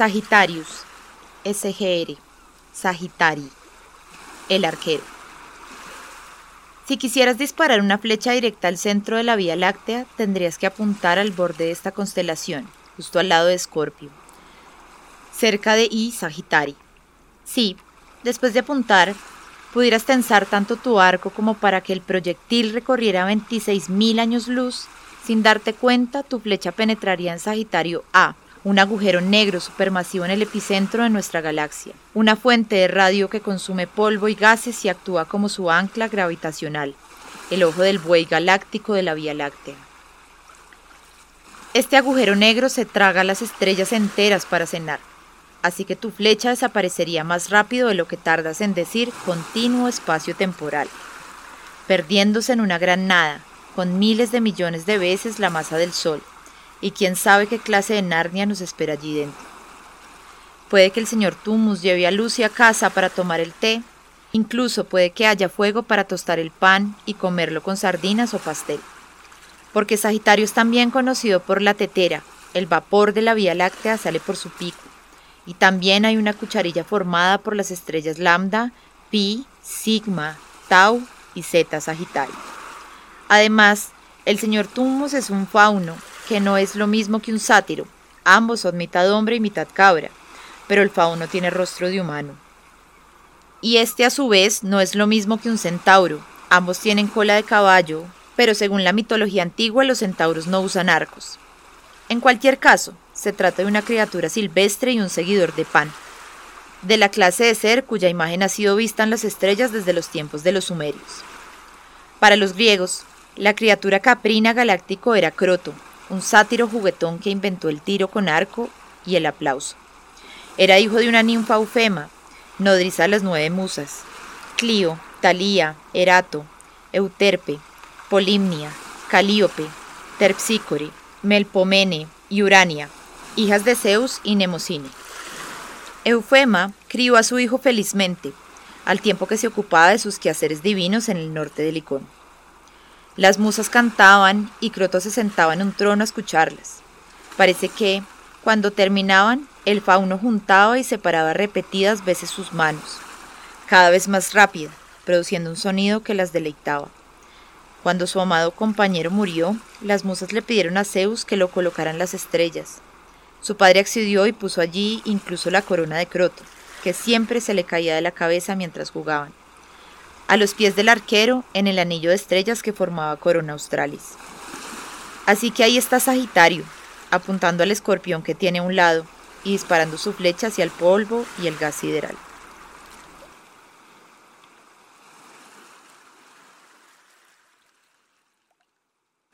Sagittarius, SGR, Sagitari, el arquero. Si quisieras disparar una flecha directa al centro de la Vía Láctea, tendrías que apuntar al borde de esta constelación, justo al lado de Escorpio, cerca de I Sagitari. Sí, después de apuntar, pudieras tensar tanto tu arco como para que el proyectil recorriera 26.000 años luz, sin darte cuenta, tu flecha penetraría en Sagitario A, un agujero negro supermasivo en el epicentro de nuestra galaxia, una fuente de radio que consume polvo y gases y actúa como su ancla gravitacional, el ojo del buey galáctico de la Vía Láctea. Este agujero negro se traga las estrellas enteras para cenar, así que tu flecha desaparecería más rápido de lo que tardas en decir continuo espacio temporal, perdiéndose en una gran nada, con miles de millones de veces la masa del Sol, y quién sabe qué clase de Narnia nos espera allí dentro. Puede que el señor Tumus lleve a Lucy a casa para tomar el té, incluso puede que haya fuego para tostar el pan y comerlo con sardinas o pastel. Porque Sagitario es también conocido por la tetera, el vapor de la Vía Láctea sale por su pico, y también hay una cucharilla formada por las estrellas Lambda, Pi, Sigma, Tau y Zeta Sagitario. Además, el señor Tumus es un fauno, que no es lo mismo que un sátiro. Ambos son mitad hombre y mitad cabra, pero el fauno tiene rostro de humano. Y este a su vez no es lo mismo que un centauro. Ambos tienen cola de caballo, pero según la mitología antigua los centauros no usan arcos. En cualquier caso, se trata de una criatura silvestre y un seguidor de Pan, de la clase de ser cuya imagen ha sido vista en las estrellas desde los tiempos de los sumerios. Para los griegos, la criatura caprina galáctico era Croto, un sátiro juguetón que inventó el tiro con arco y el aplauso. Era hijo de una ninfa eufema, nodriza de las nueve musas, Clio, Talía, Erato, Euterpe, Polimnia, Calíope, Terpsícore, Melpomene y Urania, hijas de Zeus y Nemocine. Eufema crió a su hijo felizmente, al tiempo que se ocupaba de sus quehaceres divinos en el norte de Licón. Las musas cantaban y Croto se sentaba en un trono a escucharlas. Parece que, cuando terminaban, el fauno juntaba y separaba repetidas veces sus manos, cada vez más rápida, produciendo un sonido que las deleitaba. Cuando su amado compañero murió, las musas le pidieron a Zeus que lo colocaran las estrellas. Su padre accedió y puso allí incluso la corona de Croto, que siempre se le caía de la cabeza mientras jugaban a los pies del arquero en el anillo de estrellas que formaba Corona Australis. Así que ahí está Sagitario, apuntando al escorpión que tiene a un lado y disparando su flecha hacia el polvo y el gas sideral.